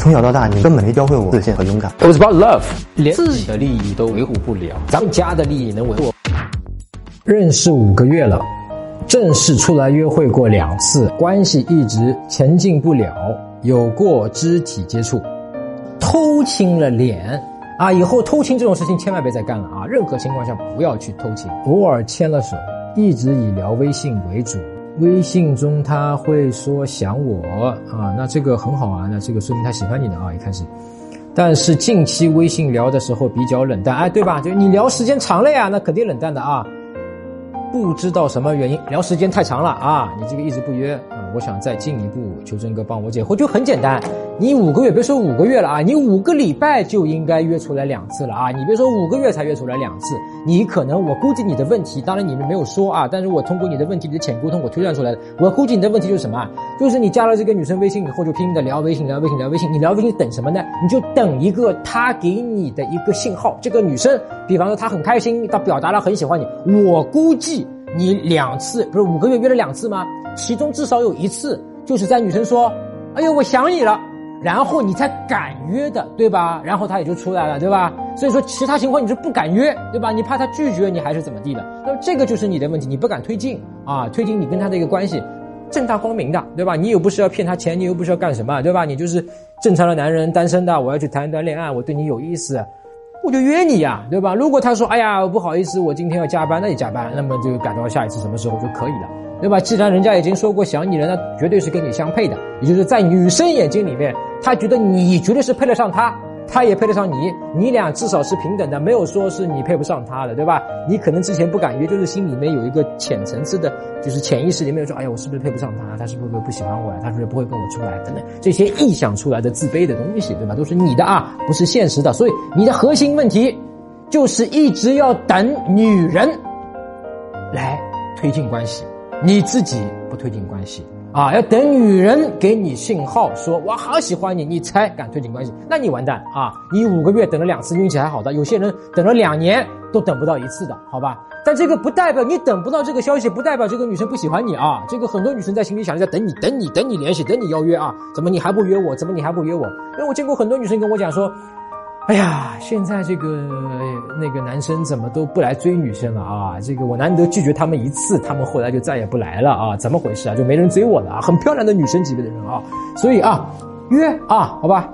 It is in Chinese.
从小到大，你根本没教会我自信和勇敢。It was about love，连自己的利益都维护不了，咱们家的利益能维护？认识五个月了，正式出来约会过两次，关系一直前进不了，有过肢体接触，偷亲了脸啊！以后偷亲这种事情千万别再干了啊！任何情况下不要去偷亲。偶尔牵了手，一直以聊微信为主。微信中他会说想我啊，那这个很好啊，那这个说明他喜欢你的啊，一开始。但是近期微信聊的时候比较冷淡，哎，对吧？就你聊时间长了呀，那肯定冷淡的啊。不知道什么原因，聊时间太长了啊！你这个一直不约啊，我想再进一步，求真哥帮我解惑，就很简单，你五个月别说五个月了啊，你五个礼拜就应该约出来两次了啊！你别说五个月才约出来两次，你可能我估计你的问题，当然你们没有说啊，但是我通过你的问题、你的浅沟通，我推断出来的，我估计你的问题就是什么？就是你加了这个女生微信以后，就拼命的聊微信、聊微信、聊微信，你聊微信等什么呢？你就等一个她给你的一个信号，这个女生，比方说她很开心，她表达了很喜欢你，我估计。你两次不是五个月约了两次吗？其中至少有一次就是在女生说：“哎呦，我想你了”，然后你才敢约的，对吧？然后他也就出来了，对吧？所以说其他情况你是不敢约，对吧？你怕他拒绝你还是怎么地的？那么这个就是你的问题，你不敢推进啊，推进你跟他的一个关系，正大光明的，对吧？你又不是要骗他钱，你又不是要干什么，对吧？你就是正常的男人，单身的，我要去谈一段恋爱，我对你有意思。我就约你呀、对吧？如果他说，哎呀，不好意思，我今天要加班，那你加班，那么就改到下一次什么时候就可以了，对吧？既然人家已经说过想你了，那绝对是跟你相配的，也就是在女生眼睛里面，她觉得你绝对是配得上她，她也配得上你，你俩至少是平等的，没有说是你配不上她的，对吧？你可能之前不敢约，就是心里面有一个浅层次的，就是潜意识里面说，哎呀，我是不是配不上她？她是不是不喜欢我呀？她是不是不会跟我出来？等等，这些臆想出来的自卑的东西，对吧？都是你的啊，不是现实的。所以你的核心问题就是一直要等女人来推进关系，你自己不推进关系。啊，要等女人给你信号，说我好喜欢你，你才敢推进关系。那你完蛋啊！你五个月等了两次，运气还好的，有些人等了两年都等不到一次的，好吧？但这个不代表你等不到这个消息，不代表这个女生不喜欢你啊。这个很多女生在心里想着在等你，等你，等你联系，等你邀约啊。怎么你还不约我？怎么你还不约我？因为我见过很多女生跟我讲说。哎呀，现在这个那个男生怎么都不来追女生了啊？这个我难得拒绝他们一次，他们后来就再也不来了啊？怎么回事啊？就没人追我了啊？很漂亮的女生级别的人啊，所以啊，约啊，好吧。